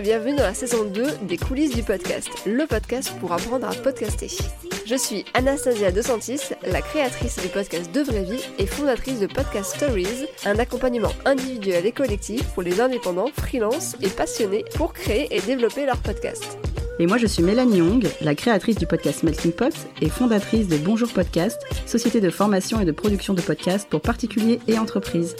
bienvenue dans la saison 2 des coulisses du podcast, le podcast pour apprendre à podcaster. Je suis Anastasia DeSantis, la créatrice du podcast De Vraie Vie et fondatrice de Podcast Stories, un accompagnement individuel et collectif pour les indépendants, freelance et passionnés pour créer et développer leur podcast. Et moi, je suis Mélanie Young, la créatrice du podcast Melting Pot et fondatrice de Bonjour Podcast, société de formation et de production de podcasts pour particuliers et entreprises.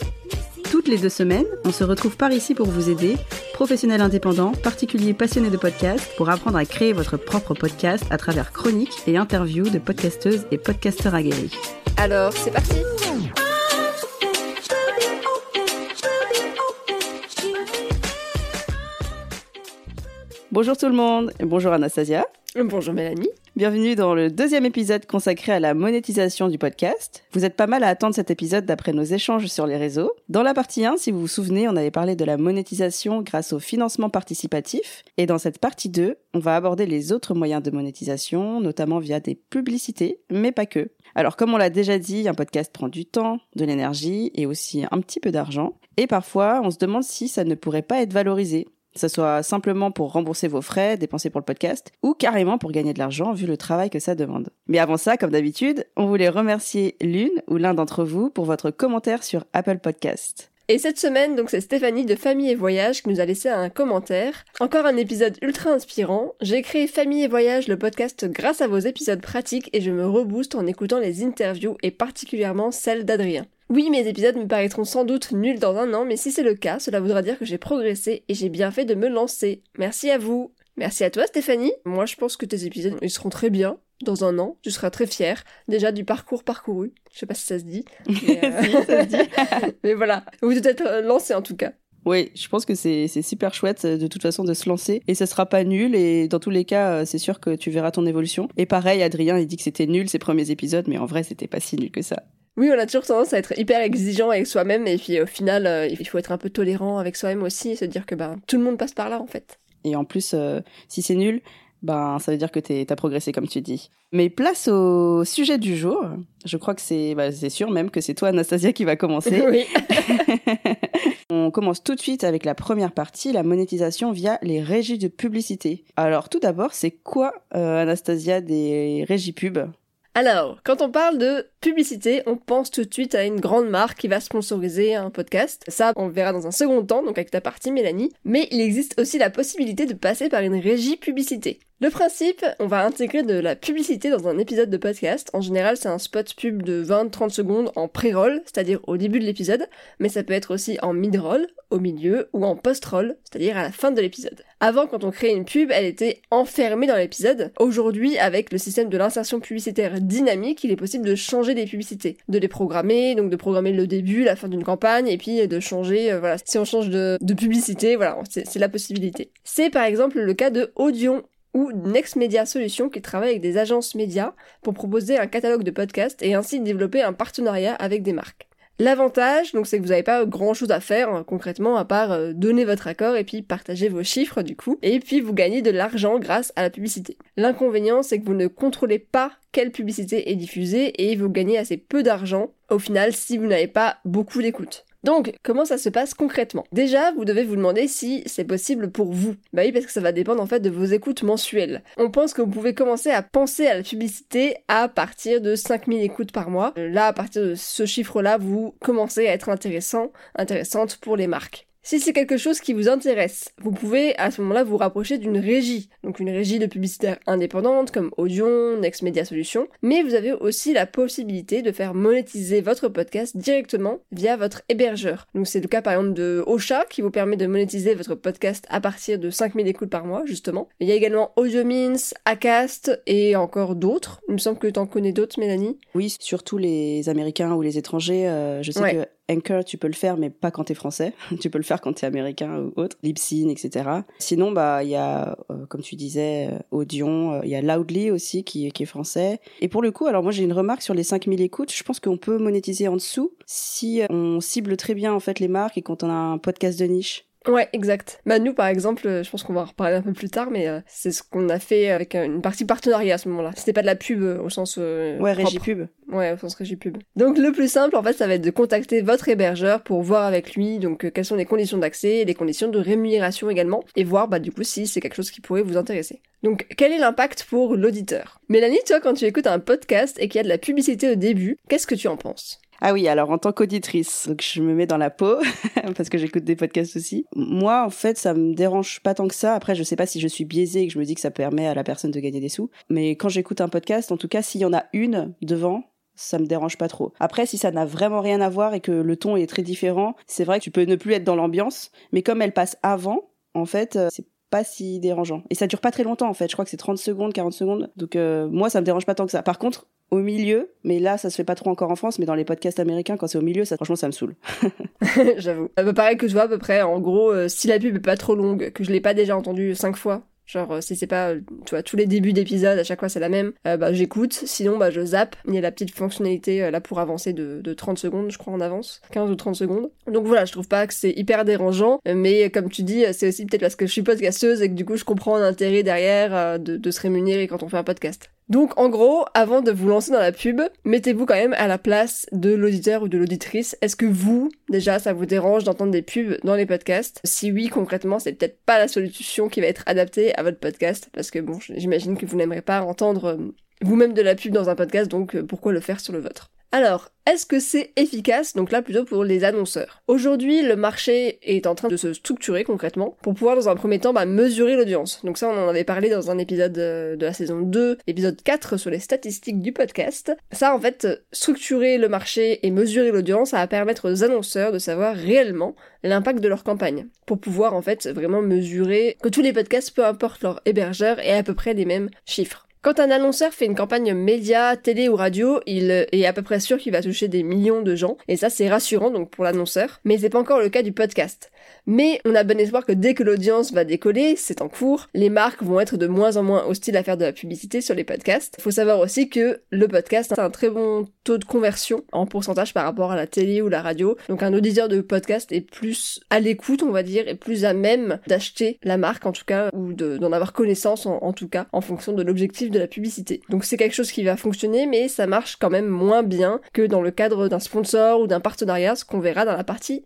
Toutes les deux semaines, on se retrouve par ici pour vous aider, professionnels indépendants, particuliers passionnés de podcasts, pour apprendre à créer votre propre podcast à travers chroniques et interviews de podcasteuses et podcasteurs aguerris. Alors, c'est parti Bonjour tout le monde et bonjour Anastasia. Bonjour Mélanie. Bienvenue dans le deuxième épisode consacré à la monétisation du podcast. Vous êtes pas mal à attendre cet épisode d'après nos échanges sur les réseaux. Dans la partie 1, si vous vous souvenez, on avait parlé de la monétisation grâce au financement participatif. Et dans cette partie 2, on va aborder les autres moyens de monétisation, notamment via des publicités, mais pas que. Alors comme on l'a déjà dit, un podcast prend du temps, de l'énergie et aussi un petit peu d'argent. Et parfois, on se demande si ça ne pourrait pas être valorisé ce soit simplement pour rembourser vos frais dépensés pour le podcast, ou carrément pour gagner de l'argent vu le travail que ça demande. Mais avant ça, comme d'habitude, on voulait remercier l'une ou l'un d'entre vous pour votre commentaire sur Apple Podcast. Et cette semaine, donc c'est Stéphanie de Famille et Voyage qui nous a laissé un commentaire. Encore un épisode ultra inspirant. J'ai créé Famille et Voyage, le podcast grâce à vos épisodes pratiques et je me rebooste en écoutant les interviews et particulièrement celles d'Adrien. Oui, mes épisodes me paraîtront sans doute nuls dans un an, mais si c'est le cas, cela voudra dire que j'ai progressé et j'ai bien fait de me lancer. Merci à vous. Merci à toi Stéphanie. Moi je pense que tes épisodes ils seront très bien. Dans un an, tu seras très fière déjà du parcours parcouru. Je sais pas si ça se dit. Mais, euh, mais voilà, vous être euh, lancé en tout cas. Oui, je pense que c'est super chouette de toute façon de se lancer et ça sera pas nul et dans tous les cas euh, c'est sûr que tu verras ton évolution. Et pareil, Adrien il dit que c'était nul ces premiers épisodes mais en vrai c'était pas si nul que ça. Oui, on a toujours tendance à être hyper exigeant avec soi-même et puis au final, euh, il faut être un peu tolérant avec soi-même aussi et se dire que ben tout le monde passe par là en fait. Et en plus, euh, si c'est nul, ben ça veut dire que t'as progressé comme tu dis. Mais place au sujet du jour. Je crois que c'est bah, c'est sûr même que c'est toi Anastasia qui va commencer. oui. On commence tout de suite avec la première partie, la monétisation via les régies de publicité. Alors tout d'abord, c'est quoi euh, Anastasia des régies pub? Alors, quand on parle de publicité, on pense tout de suite à une grande marque qui va sponsoriser un podcast. Ça, on le verra dans un second temps, donc avec ta partie Mélanie. Mais il existe aussi la possibilité de passer par une régie publicité. Le principe, on va intégrer de la publicité dans un épisode de podcast. En général, c'est un spot pub de 20-30 secondes en pré-roll, c'est-à-dire au début de l'épisode, mais ça peut être aussi en mid-roll, au milieu, ou en post-roll, c'est-à-dire à la fin de l'épisode. Avant, quand on créait une pub, elle était enfermée dans l'épisode. Aujourd'hui, avec le système de l'insertion publicitaire dynamique, il est possible de changer des publicités, de les programmer, donc de programmer le début, la fin d'une campagne, et puis de changer, euh, voilà, si on change de, de publicité, voilà, c'est la possibilité. C'est par exemple le cas de Audion ou Next Media Solutions qui travaille avec des agences médias pour proposer un catalogue de podcasts et ainsi développer un partenariat avec des marques. L'avantage, donc, c'est que vous n'avez pas grand chose à faire hein, concrètement à part euh, donner votre accord et puis partager vos chiffres du coup, et puis vous gagnez de l'argent grâce à la publicité. L'inconvénient, c'est que vous ne contrôlez pas quelle publicité est diffusée et vous gagnez assez peu d'argent au final si vous n'avez pas beaucoup d'écoute. Donc, comment ça se passe concrètement? Déjà, vous devez vous demander si c'est possible pour vous. Bah oui, parce que ça va dépendre en fait de vos écoutes mensuelles. On pense que vous pouvez commencer à penser à la publicité à partir de 5000 écoutes par mois. Là, à partir de ce chiffre-là, vous commencez à être intéressant, intéressante pour les marques. Si c'est quelque chose qui vous intéresse, vous pouvez à ce moment-là vous rapprocher d'une régie, donc une régie de publicitaire indépendante comme Audion, Next Media Solutions, mais vous avez aussi la possibilité de faire monétiser votre podcast directement via votre hébergeur. Donc c'est le cas par exemple de Ocha qui vous permet de monétiser votre podcast à partir de 5000 écoutes par mois justement. Il y a également AudioMins, Acast et encore d'autres. Il me semble que tu en connais d'autres Mélanie. Oui, surtout les Américains ou les étrangers. Euh, je sais que Anchor, tu peux le faire, mais pas quand t'es français. tu peux le faire quand t'es américain ou autre. Libsyn, etc. Sinon, bah, il y a, euh, comme tu disais, euh, Audion. Euh, il y a Loudly aussi qui, qui est français. Et pour le coup, alors moi, j'ai une remarque sur les 5000 écoutes. Je pense qu'on peut monétiser en dessous si on cible très bien, en fait, les marques et quand on a un podcast de niche. Ouais, exact. Bah nous par exemple, je pense qu'on va en reparler un peu plus tard, mais c'est ce qu'on a fait avec une partie partenariat à ce moment-là. C'était pas de la pub au sens ouais régie pub. Ouais, au sens régie pub. Donc le plus simple en fait, ça va être de contacter votre hébergeur pour voir avec lui donc quelles sont les conditions d'accès, et les conditions de rémunération également, et voir bah du coup si c'est quelque chose qui pourrait vous intéresser. Donc quel est l'impact pour l'auditeur? Mélanie, toi quand tu écoutes un podcast et qu'il y a de la publicité au début, qu'est-ce que tu en penses? Ah oui, alors en tant qu'auditrice, donc je me mets dans la peau parce que j'écoute des podcasts aussi. Moi, en fait, ça me dérange pas tant que ça. Après, je sais pas si je suis biaisée et que je me dis que ça permet à la personne de gagner des sous, mais quand j'écoute un podcast, en tout cas, s'il y en a une devant, ça me dérange pas trop. Après, si ça n'a vraiment rien à voir et que le ton est très différent, c'est vrai que tu peux ne plus être dans l'ambiance, mais comme elle passe avant, en fait, euh, c'est pas si dérangeant. Et ça dure pas très longtemps en fait, je crois que c'est 30 secondes, 40 secondes. Donc euh, moi ça me dérange pas tant que ça. Par contre, au milieu, mais là ça se fait pas trop encore en France, mais dans les podcasts américains quand c'est au milieu, ça franchement ça me saoule. J'avoue. Me paraît que je vois à peu près en gros euh, si la pub est pas trop longue, que je l'ai pas déjà entendu cinq fois, Genre, euh, si c'est pas, tu vois, tous les débuts d'épisode, à chaque fois c'est la même, euh, bah j'écoute, sinon bah je zappe. Il y a la petite fonctionnalité euh, là pour avancer de, de 30 secondes, je crois, en avance, 15 ou 30 secondes. Donc voilà, je trouve pas que c'est hyper dérangeant, mais comme tu dis, c'est aussi peut-être parce que je suis podcasteuse et que du coup je comprends l'intérêt derrière de, de se rémunérer quand on fait un podcast. Donc en gros, avant de vous lancer dans la pub, mettez-vous quand même à la place de l'auditeur ou de l'auditrice. Est-ce que vous, déjà, ça vous dérange d'entendre des pubs dans les podcasts? Si oui, concrètement, c'est peut-être pas la solution qui va être adaptée à votre podcast, parce que bon, j'imagine que vous n'aimerez pas entendre euh, vous-même de la pub dans un podcast, donc euh, pourquoi le faire sur le vôtre? Alors, est-ce que c'est efficace? Donc là, plutôt pour les annonceurs. Aujourd'hui, le marché est en train de se structurer concrètement pour pouvoir, dans un premier temps, bah, mesurer l'audience. Donc ça, on en avait parlé dans un épisode euh, de la saison 2, épisode 4 sur les statistiques du podcast. Ça, en fait, structurer le marché et mesurer l'audience, ça va permettre aux annonceurs de savoir réellement l'impact de leur campagne. Pour pouvoir, en fait, vraiment mesurer que tous les podcasts, peu importe leur hébergeur, aient à peu près les mêmes chiffres. Quand un annonceur fait une campagne média, télé ou radio, il est à peu près sûr qu'il va toucher des millions de gens, et ça c'est rassurant donc pour l'annonceur, mais c'est pas encore le cas du podcast. Mais on a bon espoir que dès que l'audience va décoller, c'est en cours, les marques vont être de moins en moins hostiles à faire de la publicité sur les podcasts. Faut savoir aussi que le podcast a un très bon taux de conversion en pourcentage par rapport à la télé ou la radio. Donc un auditeur de podcast est plus à l'écoute, on va dire, et plus à même d'acheter la marque en tout cas, ou d'en avoir connaissance en tout cas, en fonction de l'objectif la publicité. Donc c'est quelque chose qui va fonctionner, mais ça marche quand même moins bien que dans le cadre d'un sponsor ou d'un partenariat, ce qu'on verra dans la partie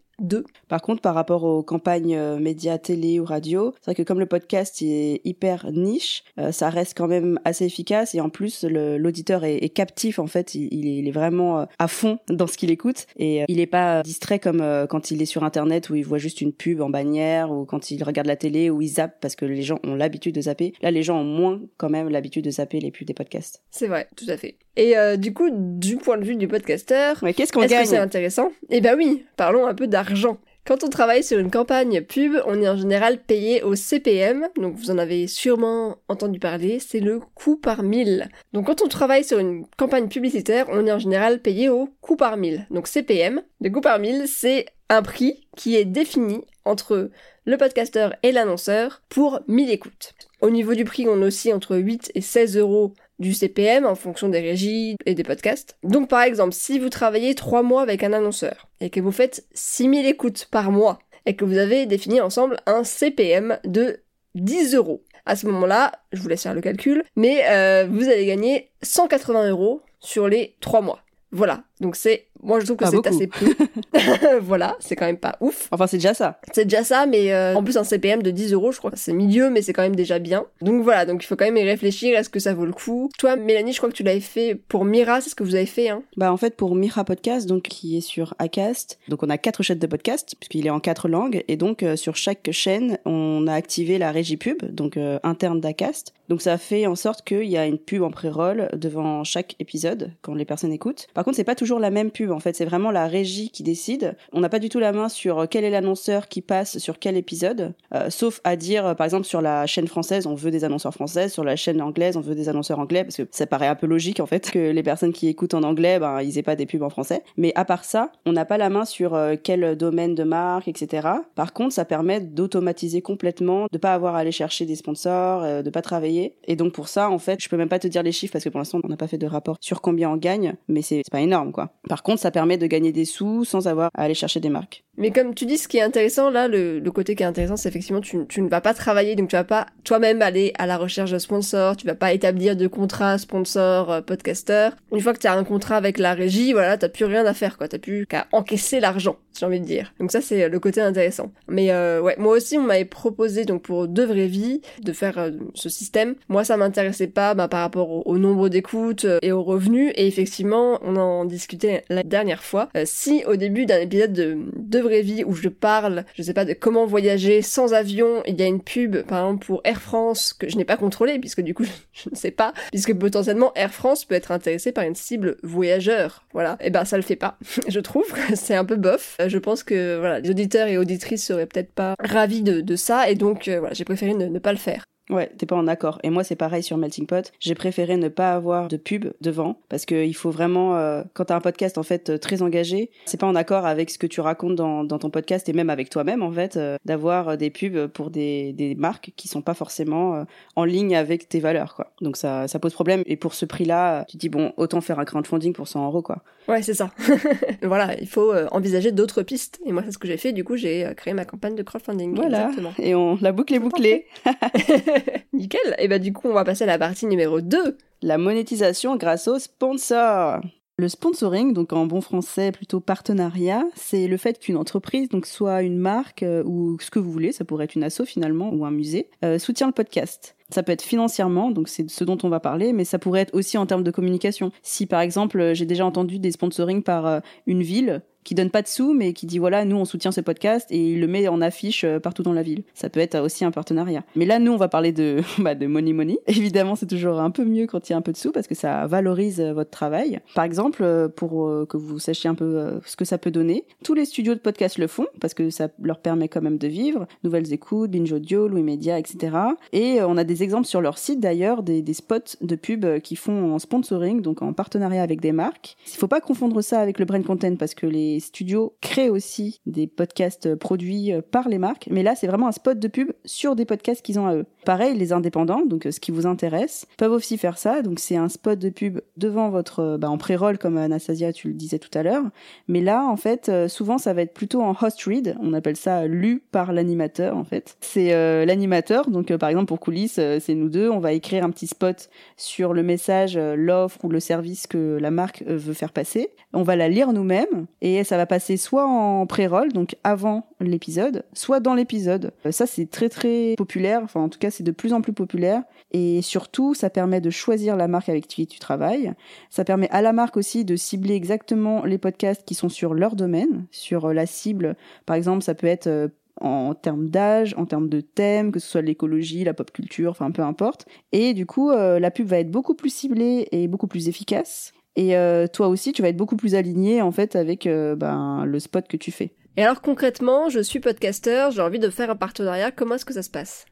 par contre, par rapport aux campagnes euh, médias, télé ou radio, c'est vrai que comme le podcast est hyper niche, euh, ça reste quand même assez efficace et en plus l'auditeur est, captif en fait, il, est, vraiment euh, à fond dans ce qu'il écoute et il n'est pas distrait comme quand il est sur internet où il voit juste une pub en bannière ou quand il regarde la télé ou il zappe parce que les gens ont l'habitude de zapper. Là, les gens ont moins quand même l'habitude de zapper les pubs des podcasts. C'est vrai, tout à fait. Et du coup, du point de vue du podcasteur, qu'est-ce qu'on gagne C'est intéressant? Eh ben oui, parlons un peu d'argent quand on travaille sur une campagne pub, on est en général payé au CPM, donc vous en avez sûrement entendu parler, c'est le coût par mille. Donc quand on travaille sur une campagne publicitaire, on est en général payé au coût par mille. Donc CPM, le coût par mille, c'est un prix qui est défini entre le podcasteur et l'annonceur pour 1000 écoutes. Au niveau du prix, on oscille entre 8 et 16 euros du CPM en fonction des régies et des podcasts. Donc par exemple, si vous travaillez 3 mois avec un annonceur et que vous faites 6000 écoutes par mois et que vous avez défini ensemble un CPM de 10 euros, à ce moment-là, je vous laisse faire le calcul, mais euh, vous allez gagner 180 euros sur les 3 mois. Voilà, donc c'est moi, je trouve que c'est assez peu. voilà, c'est quand même pas ouf. Enfin, c'est déjà ça. C'est déjà ça, mais euh, en plus, un CPM de 10 euros, je crois que c'est milieu, mais c'est quand même déjà bien. Donc voilà, donc il faut quand même y réfléchir, est-ce que ça vaut le coup? Toi, Mélanie, je crois que tu l'avais fait pour Mira, c'est ce que vous avez fait, hein? Bah, en fait, pour Mira Podcast, donc qui est sur Acast, donc on a quatre chaînes de podcast, puisqu'il est en quatre langues, et donc euh, sur chaque chaîne, on a activé la régie pub, donc euh, interne d'Acast. Donc ça fait en sorte qu'il y a une pub en pré-roll devant chaque épisode, quand les personnes écoutent. Par contre, c'est pas toujours la même pub, en fait, c'est vraiment la régie qui décide. On n'a pas du tout la main sur quel est l'annonceur qui passe sur quel épisode, euh, sauf à dire, euh, par exemple, sur la chaîne française, on veut des annonceurs françaises, sur la chaîne anglaise, on veut des annonceurs anglais, parce que ça paraît un peu logique en fait que les personnes qui écoutent en anglais, ben ils aient pas des pubs en français. Mais à part ça, on n'a pas la main sur euh, quel domaine de marque, etc. Par contre, ça permet d'automatiser complètement, de pas avoir à aller chercher des sponsors, de pas travailler. Et donc pour ça, en fait, je peux même pas te dire les chiffres parce que pour l'instant, on n'a pas fait de rapport sur combien on gagne, mais c'est pas énorme quoi. Par contre, ça permet de gagner des sous sans avoir à aller chercher des marques. Mais comme tu dis, ce qui est intéressant là, le, côté qui est intéressant, c'est effectivement tu, tu ne vas pas travailler, donc tu vas pas toi-même aller à la recherche de sponsors, tu vas pas établir de contrat sponsor euh, podcaster. Une fois que tu as un contrat avec la régie, voilà, t'as plus rien à faire quoi, t'as plus qu'à encaisser l'argent, j'ai envie de dire. Donc ça c'est le côté intéressant. Mais euh, ouais, moi aussi on m'avait proposé donc pour deux vraies vies de faire euh, ce système. Moi ça m'intéressait pas bah, par rapport au, nombre d'écoutes euh, et aux revenus et effectivement on en discutait la dernière fois. si au début d'un épisode de deux vraies vies où je parle, je sais pas de comment voyager sans avion, il y a une pub par exemple pour Air France que je n'ai pas contrôlé puisque du coup je, ne sais pas puisque potentiellement Air France peut être intéressé par une cible voyageur. Voilà. Et ben ça le fait pas. je trouve c'est un peu bof. Je pense que voilà, les auditeurs et auditrices seraient peut-être pas ravis de, de ça et donc euh, voilà, j'ai préféré ne pas le faire. Ouais, t'es pas en accord. Et moi, c'est pareil sur Melting Pot. J'ai préféré ne pas avoir de pub devant parce qu'il faut vraiment, euh, quand t'as un podcast en fait euh, très engagé, c'est pas en accord avec ce que tu racontes dans, dans ton podcast et même avec toi-même en fait, euh, d'avoir des pubs pour des, des marques qui sont pas forcément en ligne avec tes valeurs quoi. Donc ça, ça pose problème. Et pour ce prix-là, tu dis bon, autant faire un crowdfunding pour 100 euros quoi. Ouais, c'est ça. voilà, il faut envisager d'autres pistes. Et moi, c'est ce que j'ai fait. Du coup, j'ai créé ma campagne de crowdfunding. Voilà. Exactement. Et on la boucle est bouclée. Nickel. Et bah du coup, on va passer à la partie numéro 2. La monétisation grâce aux sponsors. Le sponsoring, donc en bon français plutôt partenariat, c'est le fait qu'une entreprise, donc soit une marque euh, ou ce que vous voulez, ça pourrait être une asso finalement ou un musée, euh, soutient le podcast. Ça peut être financièrement, donc c'est ce dont on va parler, mais ça pourrait être aussi en termes de communication. Si par exemple j'ai déjà entendu des sponsorings par euh, une ville qui donne pas de sous, mais qui dit voilà, nous on soutient ce podcast et il le met en affiche euh, partout dans la ville. Ça peut être aussi un partenariat. Mais là, nous on va parler de bah, de money money. Évidemment, c'est toujours un peu mieux quand il y a un peu de sous parce que ça valorise euh, votre travail. Par exemple, euh, pour que vous sachiez un peu ce que ça peut donner, tous les studios de podcast le font parce que ça leur permet quand même de vivre. Nouvelles écoutes, Binge Audio, Louis Media, etc. Et on a des exemples sur leur site d'ailleurs des, spots de pub qui font en sponsoring, donc en partenariat avec des marques. Il faut pas confondre ça avec le brand content parce que les studios créent aussi des podcasts produits par les marques, mais là c'est vraiment un spot de pub sur des podcasts qu'ils ont à eux. Pareil, les indépendants, donc euh, ce qui vous intéresse, peuvent aussi faire ça. Donc c'est un spot de pub devant votre, euh, bah, en pré-roll comme Anastasia tu le disais tout à l'heure. Mais là, en fait, euh, souvent ça va être plutôt en host read. On appelle ça lu par l'animateur en fait. C'est l'animateur. Donc par exemple pour coulisses, c'est nous deux. On va écrire un petit spot sur le message, l'offre ou le service que la marque veut faire passer. On va la lire nous-mêmes et ça va passer soit en pré-roll, donc avant l'épisode, soit dans l'épisode. Euh, ça, c'est très très populaire. Enfin, en tout cas, c'est de plus en plus populaire. Et surtout, ça permet de choisir la marque avec qui tu travailles. Ça permet à la marque aussi de cibler exactement les podcasts qui sont sur leur domaine, sur euh, la cible. Par exemple, ça peut être euh, en termes d'âge, en termes de thème, que ce soit l'écologie, la pop culture, enfin peu importe. Et du coup, la pub va être beaucoup plus ciblée et beaucoup plus efficace. Et euh, toi aussi, tu vas être beaucoup plus aligné en fait avec euh, ben, le spot que tu fais. Et alors concrètement, je suis podcasteur, j'ai envie de faire un partenariat, comment est-ce que ça se passe?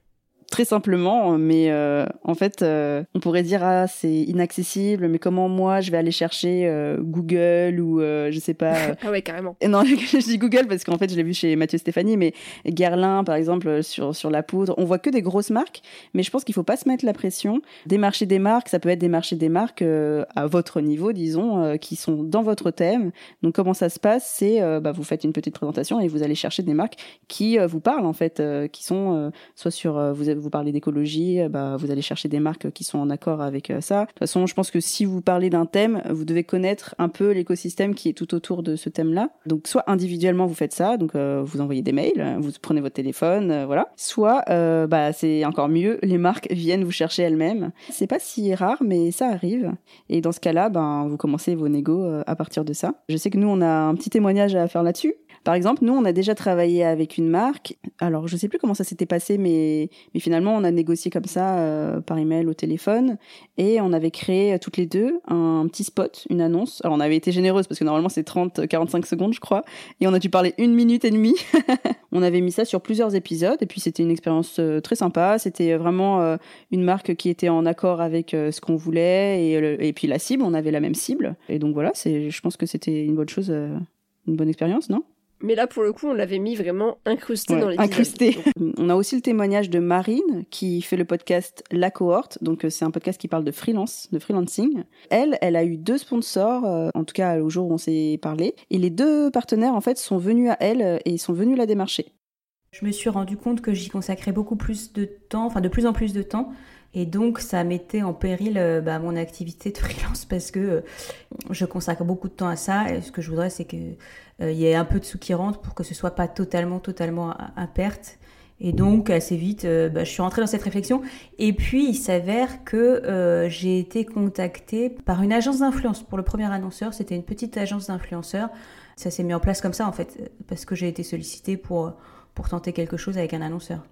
Très simplement, mais euh, en fait, euh, on pourrait dire ah c'est inaccessible, mais comment moi je vais aller chercher euh, Google ou je sais pas. ah ouais carrément. Non, je dis Google parce qu'en fait je l'ai vu chez Mathieu Stéphanie, mais Guerlain par exemple sur sur la poudre, on voit que des grosses marques, mais je pense qu'il faut pas se mettre la pression. Démarcher des marques, ça peut être démarcher des marques à votre niveau, disons, qui sont dans votre thème. Donc comment ça se passe, c'est bah, vous faites une petite présentation et vous allez chercher des marques qui vous parlent en fait, qui sont soit sur vous vous parlez d'écologie, euh, bah, vous allez chercher des marques qui sont en accord avec euh, ça. De toute façon, je pense que si vous parlez d'un thème, vous devez connaître un peu l'écosystème qui est tout autour de ce thème-là. Donc, soit individuellement, vous faites ça, donc euh, vous envoyez des mails, vous prenez votre téléphone, voilà. Soit, bah, c'est encore mieux, les marques viennent vous chercher elles-mêmes. C'est pas si rare, mais ça arrive. Et dans ce cas-là, ben, vous commencez vos négos à partir de ça. Je sais que nous, on a un petit témoignage à faire là-dessus. Par exemple, nous, on a déjà travaillé avec une marque. Alors, je sais plus comment ça s'était passé, mais, finalement, on a négocié comme ça euh, par email, au téléphone, et on avait créé euh, toutes les deux un, petit spot, une annonce. Alors, on avait été généreuse parce que normalement, c'est 30, 45 secondes, je crois, et on a dû parler une minute et demie. on avait mis ça sur plusieurs épisodes, et puis c'était une expérience euh, très sympa. C'était vraiment une marque qui était en accord avec ce qu'on voulait, et, puis la cible, on avait la même cible. Et donc voilà, je pense que c'était une bonne chose, une bonne expérience, non? Mais là, pour le coup, on l'avait mis vraiment incrusté dans l'épisode. Incrusté. on a aussi le témoignage de Marine, qui fait le podcast La Cohorte. Donc, euh, c'est un podcast qui parle de freelance, de freelancing. Elle, elle a eu deux sponsors, euh, en tout cas au jour où on s'est parlé. Et les deux partenaires, en fait, sont venus à elle et sont venus la démarcher. Je me suis rendu compte que j'y consacrais beaucoup plus de temps, enfin de plus en plus de temps. Et donc, ça mettait en péril euh, bah, mon activité de freelance parce que euh, je consacre beaucoup de temps à ça. Et ce que je voudrais, c'est qu'il euh, y ait un peu de sous qui rentre pour que ce soit pas totalement, totalement à, perte. Et donc, assez vite, bah, je suis rentrée dans cette réflexion. Et puis, il s'avère que j'ai été contactée par une agence d'influence. Pour le premier annonceur, c'était une petite agence d'influenceurs. Ça s'est mis en place comme ça, en fait, parce que j'ai été sollicitée pour, pour tenter quelque chose avec un annonceur.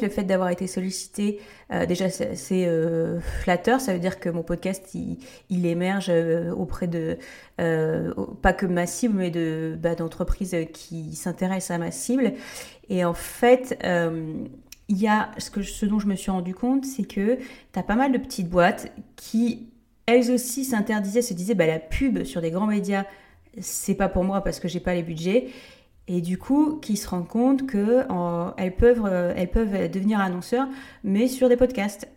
Le fait d'avoir été sollicité, euh, déjà c'est euh, flatteur, ça veut dire que mon podcast il, émerge euh, auprès de pas que ma cible, mais de bah, d'entreprises qui s'intéressent à ma cible. Et en fait, il y a ce dont je me suis rendu compte, c'est que tu as pas mal de petites boîtes qui elles aussi s'interdisaient, se disaient bah la pub sur des grands médias, c'est pas pour moi parce que j'ai pas les budgets et du coup qui se rendent compte qu'elles peuvent, euh, elles peuvent devenir annonceurs, mais sur des podcasts.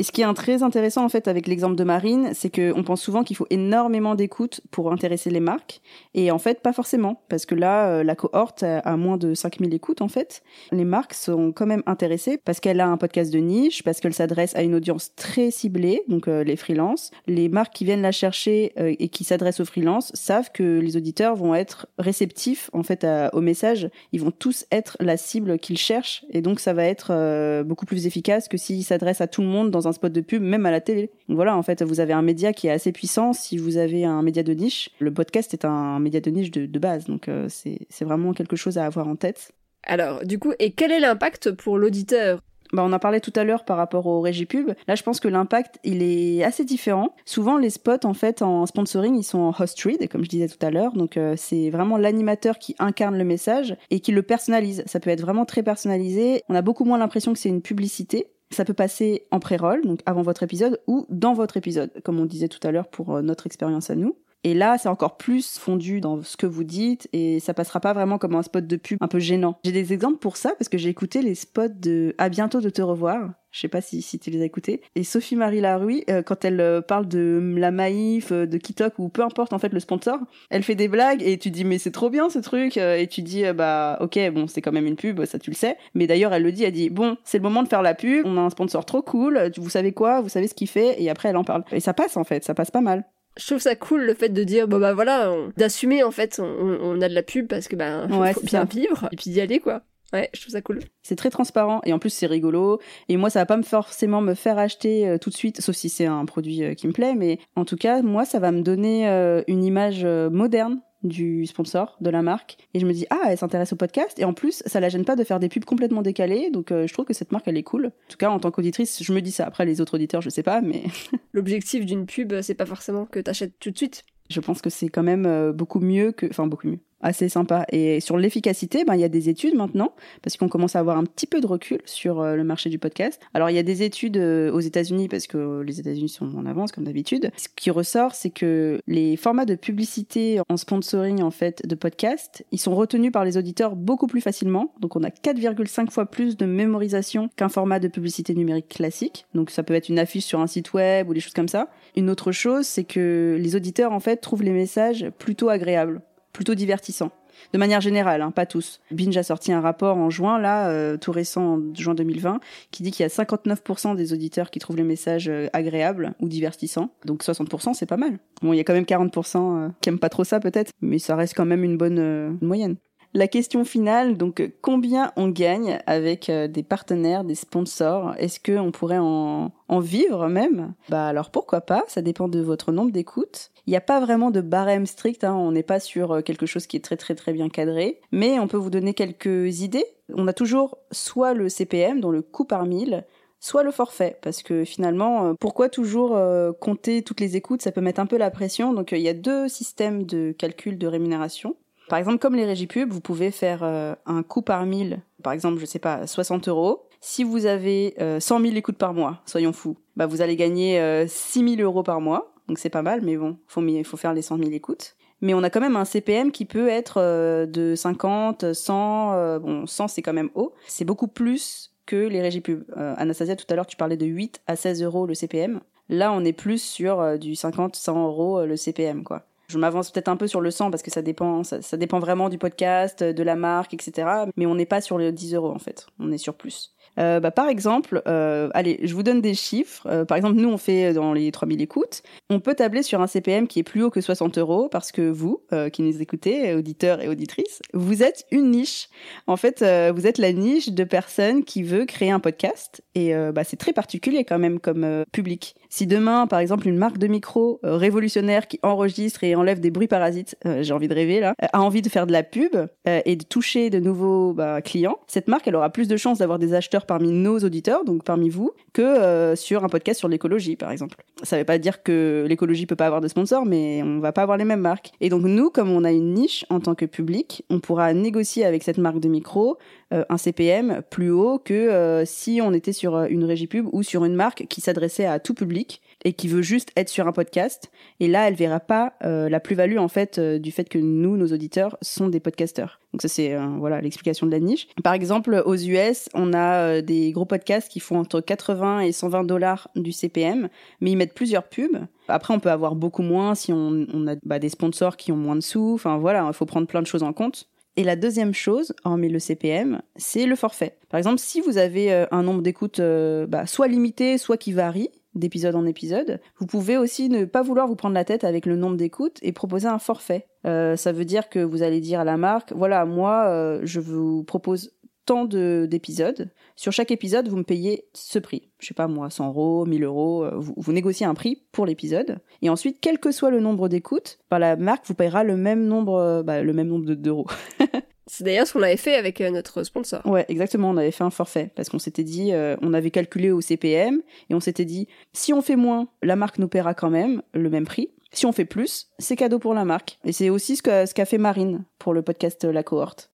Et ce qui est très intéressant en fait avec l'exemple de Marine, c'est qu'on pense souvent qu'il faut énormément d'écoute pour intéresser les marques. Et en fait, pas forcément. Parce que là, euh, la cohorte a moins de 5000 écoutes en fait. Les marques sont quand même intéressées parce qu'elle a un podcast de niche, parce qu'elle s'adresse à une audience très ciblée, donc euh, les freelances. Les marques qui viennent la chercher euh, et qui s'adressent aux freelances savent que les auditeurs vont être réceptifs en fait au message. Ils vont tous être la cible qu'ils cherchent. Et donc ça va être beaucoup plus efficace que s'ils s'adressent à tout le monde dans un spot de pub, même à la télé. Donc voilà, en fait, vous avez un média qui est assez puissant. Si vous avez un média de niche, le podcast est un média de niche de, base. Donc euh, c'est vraiment quelque chose à avoir en tête. Alors, du coup, et quel est l'impact pour l'auditeur? Bah, on en parlait tout à l'heure par rapport aux régies pub. Là, je pense que l'impact, il est assez différent. Souvent, les spots, en fait, en sponsoring, ils sont en host read, comme je disais tout à l'heure. Donc, euh, c'est vraiment l'animateur qui incarne le message et qui le personnalise. Ça peut être vraiment très personnalisé. On a beaucoup moins l'impression que c'est une publicité. Ça peut passer en pré-roll, donc avant votre épisode, ou dans votre épisode, comme on disait tout à l'heure pour euh, notre expérience à nous. Et là, c'est encore plus fondu dans ce que vous dites et ça passera pas vraiment comme un spot de pub un peu gênant. J'ai des exemples pour ça parce que j'ai écouté les spots de À bientôt de te revoir. Je sais pas si, tu les as écoutés. Et Sophie-Marie Laroui, euh, quand elle euh, parle de la Maïf, euh, de Kitok ou peu importe en fait le sponsor, elle fait des blagues et tu dis mais c'est trop bien ce truc et tu dis bah ok bon c'est quand même une pub ça tu le sais. Mais d'ailleurs elle le dit elle dit bon c'est le moment de faire la pub, on a un sponsor trop cool, vous savez quoi, vous savez ce qu'il fait? Et après elle en parle. Et ça passe en fait, ça passe pas mal je trouve ça cool le fait de dire bon bah voilà d'assumer en fait on, a de la pub parce que bah faut, bien vivre et puis d'y aller quoi. Ouais je trouve ça cool. C'est très transparent et en plus c'est rigolo. Et moi ça va pas me forcément me faire acheter euh, tout de suite sauf si c'est un produit euh, qui me plaît mais en tout cas moi ça va me donner euh, une image moderne du sponsor, de la marque. Et je me dis, ah, elle s'intéresse au podcast. Et en plus, ça la gêne pas de faire des pubs complètement décalées. Donc, euh, je trouve que cette marque, elle est cool. En tout cas, en tant qu'auditrice, je me dis ça. Après, les autres auditeurs, je sais pas, mais. L'objectif d'une pub, c'est pas forcément que t'achètes tout de suite. Je pense que c'est quand même euh, beaucoup mieux que. Enfin, beaucoup mieux assez sympa. Et sur l'efficacité, ben, il y a des études maintenant, parce qu'on commence à avoir un petit peu de recul sur euh, le marché du podcast. Alors, il y a des études euh, aux États-Unis, parce que les États-Unis sont en avance, comme d'habitude. Ce qui ressort, c'est que les formats de publicité en sponsoring, en fait, de podcast, ils sont retenus par les auditeurs beaucoup plus facilement. Donc, on a 4,5 fois plus de mémorisation qu'un format de publicité numérique classique. Donc, ça peut être une affiche sur un site web ou des choses comme ça. Une autre chose, c'est que les auditeurs, en fait, trouvent les messages plutôt agréables plutôt divertissant. De manière générale, hein, pas tous. Binge a sorti un rapport en juin, là, euh, tout récent, en juin 2020, qui dit qu'il y a 59% des auditeurs qui trouvent les messages euh, agréables ou divertissants. Donc 60%, c'est pas mal. Bon, il y a quand même 40% euh, qui aiment pas trop ça peut-être, mais ça reste quand même une bonne moyenne. La question finale, donc combien on gagne avec des partenaires, des sponsors? Est-ce qu'on pourrait en, en vivre même? Bah alors pourquoi pas? Ça dépend de votre nombre d'écoutes. Il n'y a pas vraiment de barème strict, hein. on n'est pas sur euh, quelque chose qui est très très très bien cadré, mais on peut vous donner quelques idées. On a toujours soit le CPM, dont le coût par mille, soit le forfait, parce que finalement, euh, pourquoi toujours euh, compter toutes les écoutes? Ça peut mettre un peu la pression, donc il y a deux systèmes de calcul de rémunération. Par exemple, comme les régies pub, vous pouvez faire un coût par mille, par exemple, je sais pas, 60 euros. Si vous avez 100 000 écoutes par mois, soyons fous, bah vous allez gagner 6 000 euros par mois. Donc c'est pas mal, mais bon, faut, faut faire les 100 000 écoutes. mais on a quand même un CPM qui peut être euh, de 50, 100, euh, bon 100 c'est quand même haut. C'est beaucoup plus que les régies pub. Euh, Anastasia, tout à l'heure tu parlais de 8 à 16 euros le CPM. Là on est plus sur du 50, 100 euros le CPM quoi. Je m'avance peut-être un peu sur le 100 parce que ça dépend, ça, dépend vraiment du podcast, de la marque, etc. Mais on n'est pas sur les 10 euros en fait, on est sur plus. Euh, bah, par exemple, euh, allez, je vous donne des chiffres. Euh, par exemple, nous, on fait dans les 3000 écoutes. On peut tabler sur un CPM qui est plus haut que 60 euros parce que vous, qui nous écoutez, auditeurs et auditrices, vous êtes une niche. En fait, vous êtes la niche de personnes qui veut créer un podcast. Et bah, c'est très particulier quand même comme public. Si demain, par exemple, une marque de micro révolutionnaire qui enregistre et enlève des bruits parasites, j'ai envie de rêver là, a envie de faire de la pub et de toucher de nouveaux bah, clients, cette marque, elle aura plus de chances d'avoir des acheteurs parmi nos auditeurs, donc parmi vous, que euh, sur un podcast sur l'écologie, par exemple. Ça ne veut pas dire que l'écologie peut pas avoir de sponsors, mais on va pas avoir les mêmes marques. Et donc nous, comme on a une niche en tant que public, on pourra négocier avec cette marque de micro euh, un CPM plus haut que euh, si on était sur une régie pub ou sur une marque qui s'adressait à tout public et qui veut juste être sur un podcast. Et là, elle verra pas la plus-value en fait du fait que nous, nos auditeurs, sont des podcasteurs. Donc ça c'est voilà l'explication de la niche. Par exemple, aux US, on a euh, des gros podcasts qui font entre 80 et 120 dollars du CPM, mais ils mettent plusieurs pubs. Après, on peut avoir beaucoup moins si on, a bah, des sponsors qui ont moins de sous. Enfin voilà, il faut prendre plein de choses en compte. Et la deuxième chose, hormis le CPM, c'est le forfait. Par exemple, si vous avez euh, un nombre d'écoutes euh, bah, soit limité, soit qui varie, d'épisode en épisode. Vous pouvez aussi ne pas vouloir vous prendre la tête avec le nombre d'écoutes et proposer un forfait. ça veut dire que vous allez dire à la marque, voilà, moi, je vous propose tant d'épisodes. Sur chaque épisode, vous me payez ce prix. Je sais pas moi, 100 euros, 1000 euros. Euh, vous, négociez un prix pour l'épisode. Et ensuite, quel que soit le nombre d'écoutes, bah, la marque vous payera le même nombre, euh, bah, le même nombre d'euros. C'est d'ailleurs ce qu'on avait fait avec euh, notre sponsor. Ouais, exactement. On avait fait un forfait parce qu'on s'était dit, on avait calculé au CPM et on s'était dit, si on fait moins, la marque nous paiera quand même le même prix. Si on fait plus, c'est cadeau pour la marque. Et c'est aussi ce qu'a ce fait Marine pour le podcast La Cohorte.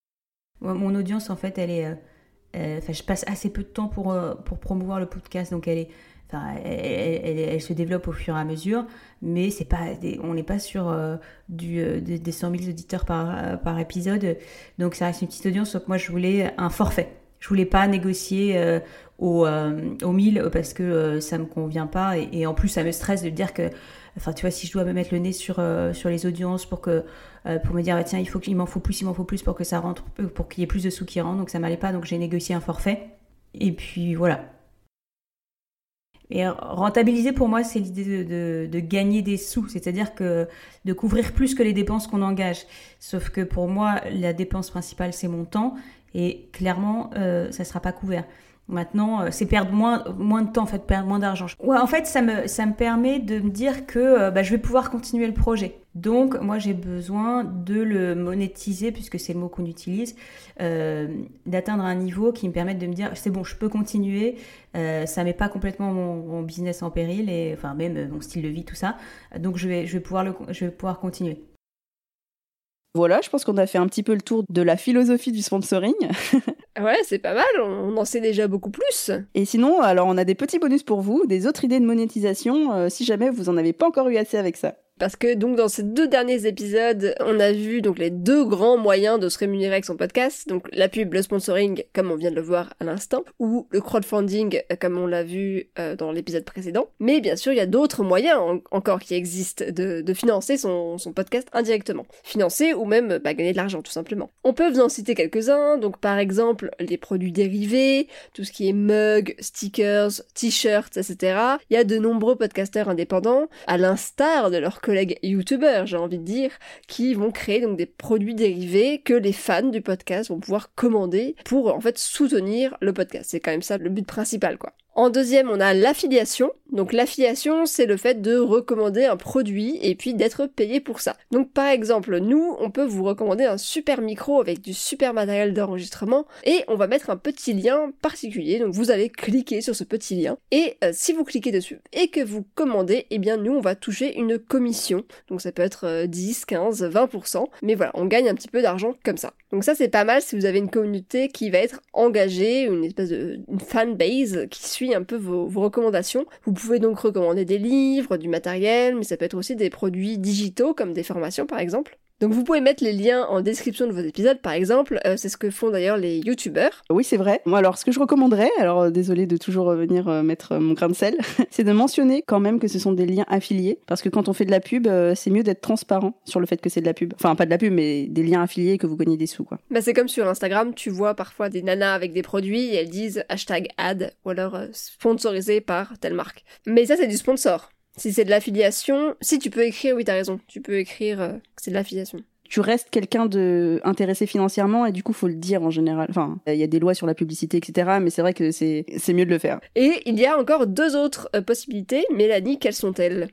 Mon audience, en fait, elle est. Euh, euh, enfin, je passe assez peu de temps pour, euh, pour promouvoir le podcast, donc elle est. Enfin, elle, se développe au fur et à mesure, mais c'est pas, on n'est pas sur du, des 100 000 auditeurs par, par épisode, donc ça reste une petite audience. Donc moi, je voulais un forfait. Je voulais pas négocier au, au 1000 parce que ça me convient pas, et, en plus, ça me stresse de dire que Enfin, tu vois, si je dois me mettre le nez sur, euh, les audiences pour, que, euh, pour me dire, bah, tiens, il, faut m'en faut plus, il m'en faut plus pour que ça rentre, pour qu'il y ait plus de sous qui rentrent. Donc ça m'allait pas, donc j'ai négocié un forfait. Et puis voilà. Et rentabiliser pour moi, c'est l'idée de, gagner des sous, c'est-à-dire que de couvrir plus que les dépenses qu'on engage. Sauf que pour moi, la dépense principale, c'est mon temps, et clairement, euh, ça ne sera pas couvert. Maintenant, euh, c'est perdre moins, moins de temps, en fait, perdre moins d'argent. Ouais, en fait, ça me, ça me permet de me dire que euh, bah, je vais pouvoir continuer le projet. Donc, moi, j'ai besoin de le monétiser, puisque c'est le mot qu'on utilise, euh, d'atteindre un niveau qui me permette de me dire, c'est bon, je peux continuer, euh, ça met pas complètement mon, business en péril, et enfin même mon style de vie, tout ça. Donc, je vais, je vais, pouvoir, le, je vais pouvoir continuer. Voilà, je pense qu'on a fait un petit peu le tour de la philosophie du sponsoring. ouais, c'est pas mal, on en sait déjà beaucoup plus. Et sinon, alors on a des petits bonus pour vous, des autres idées de monétisation, euh, si jamais vous en avez pas encore eu assez avec ça. Parce que donc dans ces deux derniers épisodes, on a vu donc les deux grands moyens de se rémunérer avec son podcast, donc la pub, le sponsoring, comme on vient de le voir à l'instant, ou le crowdfunding, comme on l'a vu euh, dans l'épisode précédent. Mais bien sûr, il y a d'autres moyens encore qui existent de, financer son, podcast indirectement, financer ou même bah, gagner de l'argent tout simplement. On peut vous en citer quelques-uns, donc par exemple les produits dérivés, tout ce qui est mugs, stickers, t-shirts, etc. Il y a de nombreux podcasteurs indépendants, à l'instar de leur collègues youtubeurs, j'ai envie de dire, qui vont créer donc des produits dérivés que les fans du podcast vont pouvoir commander pour en fait soutenir le podcast. C'est quand même ça le but principal quoi. En deuxième, on a l'affiliation. Donc l'affiliation, c'est le fait de recommander un produit et puis d'être payé pour ça. Donc par exemple, nous, on peut vous recommander un super micro avec du super matériel d'enregistrement et on va mettre un petit lien particulier. Donc vous allez cliquer sur ce petit lien et euh, si vous cliquez dessus et que vous commandez, eh bien nous, on va toucher une commission. Donc ça peut être 10, 15, 20%. Mais voilà, on gagne un petit peu d'argent comme ça. Donc ça c'est pas mal si vous avez une communauté qui va être engagée, une espèce de une fan base qui suit un peu vos recommandations. Vous pouvez donc recommander des livres, du matériel, mais ça peut être aussi des produits digitaux comme des formations par exemple. Donc vous pouvez mettre les liens en description de vos épisodes par exemple, euh, c'est ce que font d'ailleurs les youtubeurs. Oui, c'est vrai. Moi, alors, ce que je recommanderais, alors euh, désolé de toujours revenir euh, mettre euh, mon grain de sel, c'est de mentionner quand même que ce sont des liens affiliés, parce que quand on fait de la pub, c'est mieux d'être transparent sur le fait que c'est de la pub. Enfin, pas de la pub, mais des liens affiliés et que vous gagnez des sous, quoi. Bah c'est comme sur Instagram, tu vois parfois des nanas avec des produits et elles disent hashtag ad ou alors sponsorisé par telle marque. Mais ça c'est du sponsor. Si c'est de l'affiliation, si tu peux écrire, oui t'as raison, tu peux écrire euh, que c'est de l'affiliation. tu restes quelqu'un de intéressé financièrement et du coup faut le dire en général. Enfin, il y a des lois sur la publicité, etc. Mais c'est vrai que c'est mieux de le faire. Et il y a encore deux autres euh, possibilités. Mélanie, quelles sont-elles?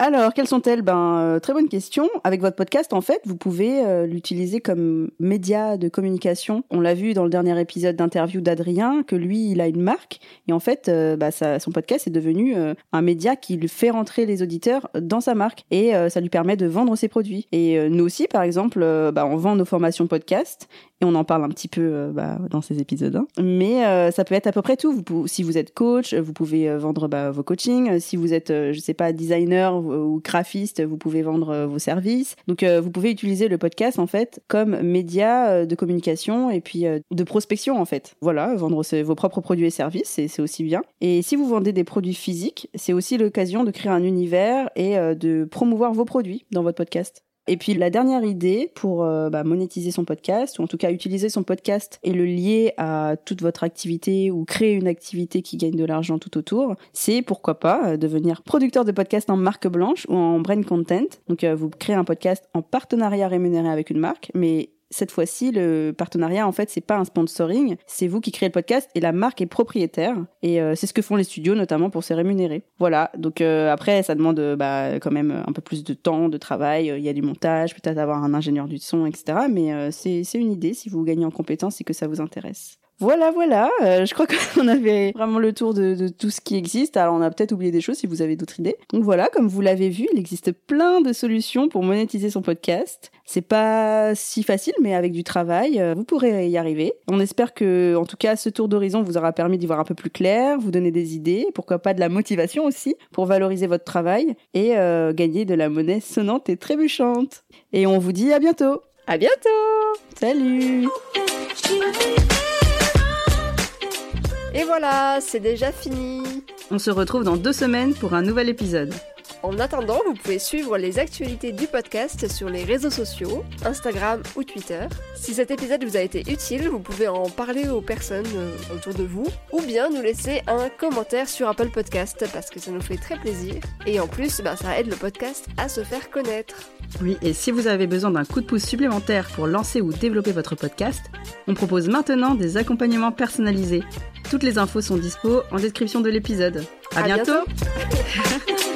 Alors, quelles sont-elles? Ben, euh, très bonne question. Avec votre podcast, en fait, vous pouvez euh, l'utiliser comme média de communication. On l'a vu dans le dernier épisode d'interview d'Adrien, que lui, il a une marque. Et en fait, euh, bah, son podcast est devenu un média qui lui fait rentrer les auditeurs dans sa marque. Et ça lui permet de vendre ses produits. Et nous aussi, par exemple, bah, on vend nos formations podcast. Et on en parle un petit peu bah, dans ces épisodes. hein. Mais ça peut être à peu près tout. Si vous êtes coach, vous pouvez vendre bah, vos coachings. Si vous êtes, je sais pas, designer ou, graphiste, vous pouvez vendre euh, vos services. Donc, euh, vous pouvez utiliser le podcast en fait comme média euh, de communication et puis de prospection en fait. Voilà, vendre vos propres produits et services, c'est aussi bien. Et si vous vendez des produits physiques, c'est aussi l'occasion de créer un univers et de promouvoir vos produits dans votre podcast. Et puis la dernière idée pour euh, bah, monétiser son podcast, ou en tout cas utiliser son podcast et le lier à toute votre activité ou créer une activité qui gagne de l'argent tout autour, c'est pourquoi pas euh, devenir producteur de podcast en marque blanche ou en brand content. Donc euh, vous créez un podcast en partenariat rémunéré avec une marque, mais cette fois-ci, le partenariat, en fait, c'est pas un sponsoring, c'est vous qui créez le podcast et la marque est propriétaire. Et euh, c'est ce que font les studios, notamment pour se rémunérer. Voilà. Donc euh, après, ça demande euh, bah, quand même un peu plus de temps, de travail. Il y a du montage, peut-être avoir un ingénieur du son, etc. Mais c'est une idée si vous gagnez en compétences et que ça vous intéresse. Voilà, voilà. Euh, je crois qu'on avait vraiment le tour de, de tout ce qui existe. Alors, on a peut-être oublié des choses si vous avez d'autres idées. Donc voilà, comme vous l'avez vu, il existe plein de solutions pour monétiser son podcast. C'est pas si facile, mais avec du travail, euh, vous pourrez y arriver. On espère que, en tout cas, ce tour d'horizon vous aura permis d'y voir un peu plus clair, vous donner des idées, pourquoi pas de la motivation aussi pour valoriser votre travail et euh, gagner de la monnaie sonnante et trébuchante. Et on vous dit à bientôt. À bientôt Salut Et voilà, c'est déjà fini On se retrouve dans deux semaines pour un nouvel épisode. En attendant, vous pouvez suivre les actualités du podcast sur les réseaux sociaux, Instagram ou Twitter. Si cet épisode vous a été utile, vous pouvez en parler aux personnes euh, autour de vous, ou bien nous laisser un commentaire sur Apple Podcast, parce que ça nous fait très plaisir. Et en plus, ben, ça aide le podcast à se faire connaître. Oui, et si vous avez besoin d'un coup de pouce supplémentaire pour lancer ou développer votre podcast, on propose maintenant des accompagnements personnalisés. Toutes les infos sont dispo en description de l'épisode. À, À bientôt. bientôt.